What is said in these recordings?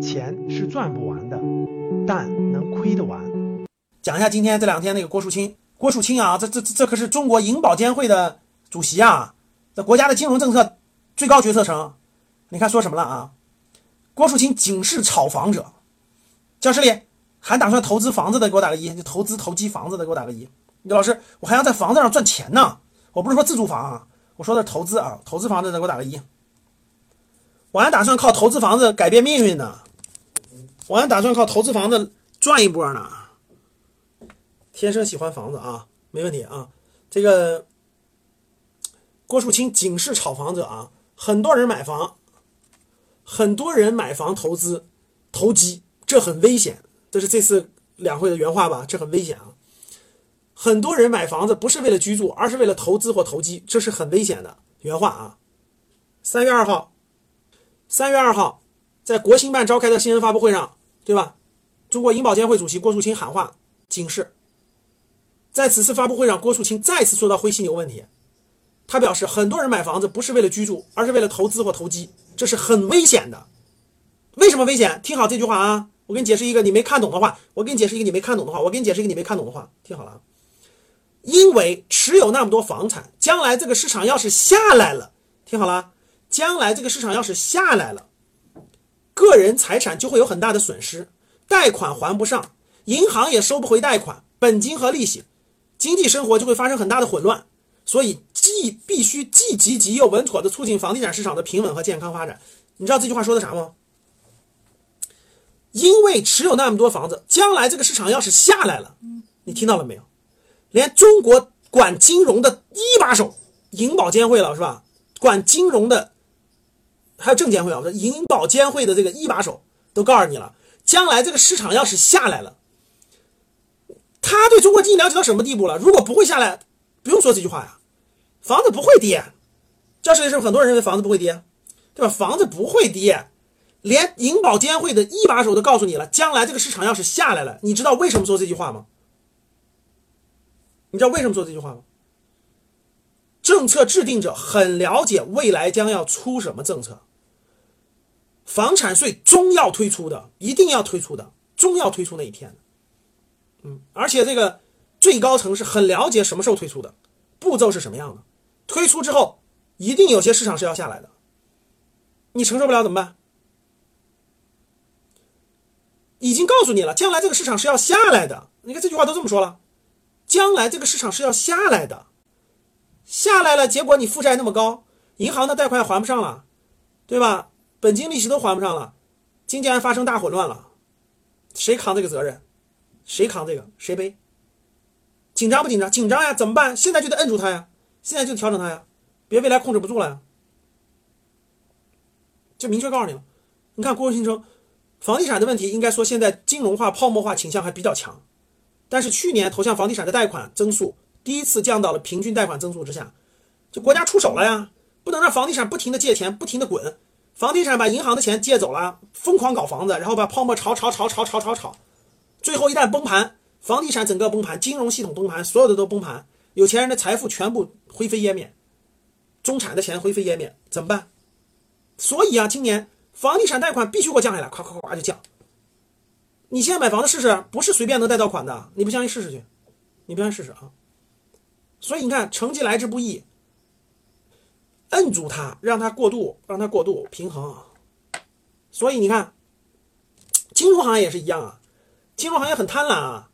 钱是赚不完的，但能亏得完。讲一下今天这两天那个郭树清，郭树清啊，这这这可是中国银保监会的主席啊，这国家的金融政策最高决策层。你看说什么了啊？郭树清警示炒房者，教室里还打算投资房子的给我打个一，就投资投机房子的给我打个一。李老师，我还要在房子上赚钱呢，我不是说自住房啊，我说的投资啊，投资房子的给我打个一。我还打算靠投资房子改变命运呢，我还打算靠投资房子赚一波呢。天生喜欢房子啊，没问题啊。这个郭树清警示炒房者啊，很多人买房，很多人买房投资投机，这很危险。这是这次两会的原话吧？这很危险啊。很多人买房子不是为了居住，而是为了投资或投机，这是很危险的原话啊。三月二号，三月二号，在国新办召开的新闻发布会上，对吧？中国银保监会主席郭树清喊话警示。在此次发布会上，郭树清再次说到灰犀牛问题。他表示，很多人买房子不是为了居住，而是为了投资或投机，这是很危险的。为什么危险？听好这句话啊！我给你解释一个你没看懂的话。我给你解释一个你没看懂的话。我给你解释一个你没看懂的话。听好了啊，因为持有那么多房产，将来这个市场要是下来了，听好了，将来这个市场要是下来了，个人财产就会有很大的损失，贷款还不上，银行也收不回贷款，本金和利息。经济生活就会发生很大的混乱，所以既必须既积极又稳妥的促进房地产市场的平稳和健康发展。你知道这句话说的啥吗？因为持有那么多房子，将来这个市场要是下来了，你听到了没有？连中国管金融的一把手银保监会了是吧？管金融的还有证监会啊，我说银保监会的这个一把手都告诉你了，将来这个市场要是下来了。他对中国经济了解到什么地步了？如果不会下来，不用说这句话呀，房子不会跌。教室里是不是很多人认为房子不会跌，对吧？房子不会跌，连银保监会的一把手都告诉你了，将来这个市场要是下来了，你知道为什么说这句话吗？你知道为什么说这句话吗？政策制定者很了解未来将要出什么政策，房产税终要推出的，一定要推出的，终要推出那一天。嗯，而且这个最高层是很了解什么时候推出的，步骤是什么样的，推出之后一定有些市场是要下来的，你承受不了怎么办？已经告诉你了，将来这个市场是要下来的。你看这句话都这么说了，将来这个市场是要下来的，下来了，结果你负债那么高，银行的贷款还不上了，对吧？本金利息都还不上了，经济还发生大混乱了，谁扛这个责任？谁扛这个？谁背？紧张不紧张？紧张呀！怎么办？现在就得摁住他呀！现在就调整他呀！别未来控制不住了呀！就明确告诉你了。你看郭新生，房地产的问题，应该说现在金融化、泡沫化倾向还比较强。但是去年投向房地产的贷款增速第一次降到了平均贷款增速之下，就国家出手了呀！不能让房地产不停的借钱，不停的滚。房地产把银行的钱借走了，疯狂搞房子，然后把泡沫炒炒炒炒炒炒炒。最后一旦崩盘，房地产整个崩盘，金融系统崩盘，所有的都崩盘，有钱人的财富全部灰飞烟灭，中产的钱灰飞烟灭，怎么办？所以啊，今年房地产贷款必须给我降下来，咵咵咵就降。你现在买房子试试，不是随便能贷到款的，你不相信试试去，你不相信试试啊。所以你看，成绩来之不易，摁住它，让它过渡，让它过渡平衡。所以你看，金融行业也是一样啊。金融行业很贪婪啊，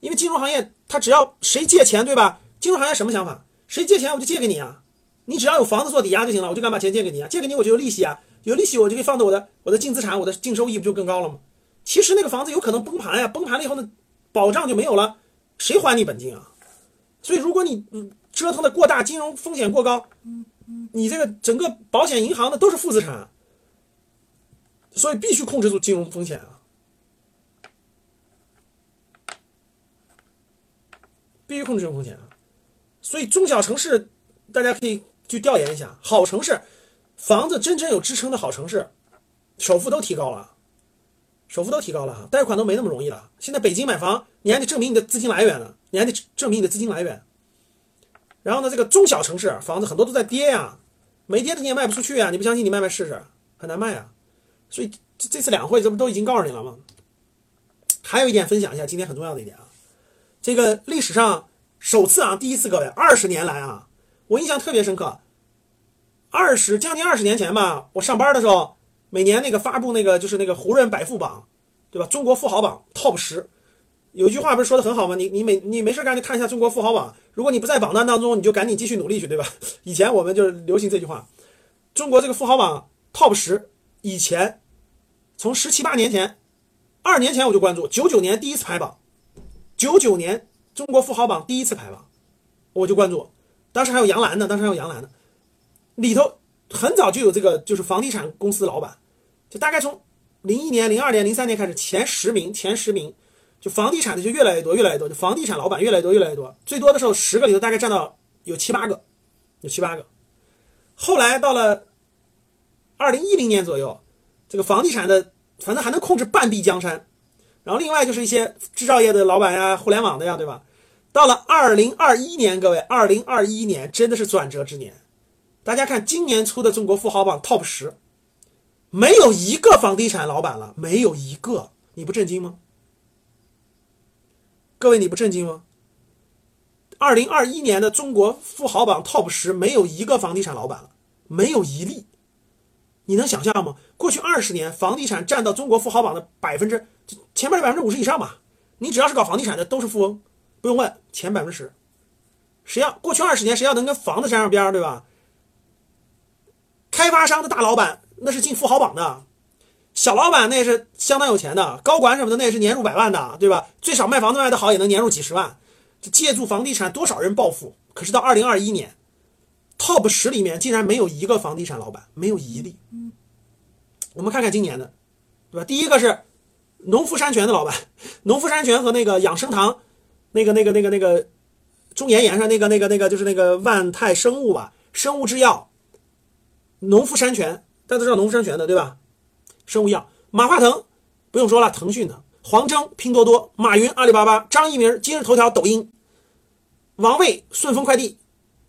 因为金融行业它只要谁借钱，对吧？金融行业什么想法？谁借钱我就借给你啊，你只要有房子做抵押就行了，我就敢把钱借给你啊，借给你我就有利息啊，有利息我就可以放到我的我的净资产，我的净收益不就更高了吗？其实那个房子有可能崩盘呀，崩盘了以后呢，保障就没有了，谁还你本金啊？所以如果你折腾的过大，金融风险过高，你这个整个保险银行的都是负资产，所以必须控制住金融风险啊。必须控制这种风险啊！所以中小城市，大家可以去调研一下，好城市，房子真正有支撑的好城市，首付都提高了，首付都提高了，贷款都没那么容易了。现在北京买房，你还得证明你的资金来源呢，你还得证明你的资金来源。然后呢，这个中小城市房子很多都在跌呀，没跌的你也卖不出去啊！你不相信，你卖卖试试。很难卖啊。所以这这次两会这不都已经告诉你了吗？还有一点分享一下，今天很重要的一点啊，这个历史上首次啊，第一次各位，二十年来啊，我印象特别深刻。二十将近二十年前吧，我上班的时候，每年那个发布那个就是那个胡润百富榜，对吧？中国富豪榜 TOP 十，有句话不是说的很好吗？你你没你没事干就看一下中国富豪榜，如果你不在榜单当中，你就赶紧继续努力去，对吧？以前我们就是流行这句话。中国这个富豪榜 TOP 十，以前从十七八年前，二年前我就关注，九九年第一次排榜，九九年中国富豪榜第一次排榜，我就关注，当时还有杨澜呢，当时还有杨澜呢。里头很早就有这个，就是房地产公司老板，就大概从零一年、零二年、零三年开始，前十名、前十名，就房地产的就越来越多、越来越多，就房地产老板越来越多、越来越多。最多的时候，十个里头大概占到有七八个，有七八个。后来到了二零一零年左右，这个房地产的反正还能控制半壁江山。然后另外就是一些制造业的老板呀、互联网的呀，对吧？到了二零二一年，各位，二零二一年真的是转折之年。大家看，今年出的中国富豪榜 TOP 十，没有一个房地产老板了，没有一个，你不震惊吗？各位，你不震惊吗？二零二一年的中国富豪榜 TOP 十，没有一个房地产老板了，没有一例。你能想象吗？过去二十年，房地产占到中国富豪榜的百分之前面的百分之五十以上吧？你只要是搞房地产的，都是富翁，不用问，前百分之十。谁要过去二十年，谁要能跟房子沾上边对吧？开发商的大老板那是进富豪榜的，小老板那是相当有钱的，高管什么的那是年入百万的，对吧？最少卖房子卖的好也能年入几十万。这借助房地产多少人暴富？可是到二零二一年，TOP 十里面竟然没有一个房地产老板，没有一例。我们看看今年的，对吧？第一个是农夫山泉的老板，农夫山泉和那个养生堂，那个那个那个那个中岩岩上那个那个那个就是那个万泰生物吧，生物制药。农夫山泉，大家都知道农夫山泉的对吧？生物医药，马化腾不用说了，腾讯的；黄峥，拼多多；马云，阿里巴巴；张一鸣，今日头条、抖音；王卫，顺丰快递；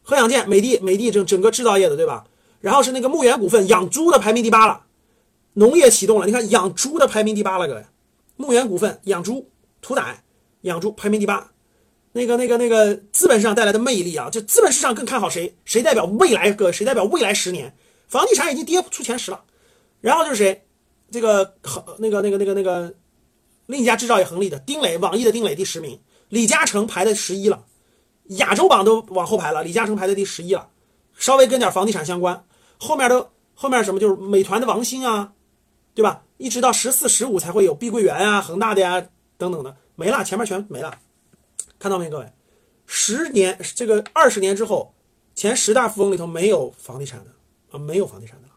何享健，美的，美的整整个制造业的对吧？然后是那个牧原股份，养猪的排名第八了，农业启动了，你看养猪的排名第八了，各位，牧原股份养猪、屠宰、养猪排名第八。那个、那个、那个资本市场带来的魅力啊，就资本市场更看好谁？谁代表未来？个，谁代表未来十年？房地产已经跌出前十了，然后就是谁，这个恒那个那个那个那个另一家制造业恒力的丁磊，网易的丁磊第十名，李嘉诚排在十一了，亚洲榜都往后排了，李嘉诚排在第十一了，稍微跟点房地产相关，后面都后面什么就是美团的王兴啊，对吧？一直到十四十五才会有碧桂园啊、恒大的呀等等的没了，前面全没了，看到没各位？十年这个二十年之后，前十大富翁里头没有房地产的。啊，没有房地产的。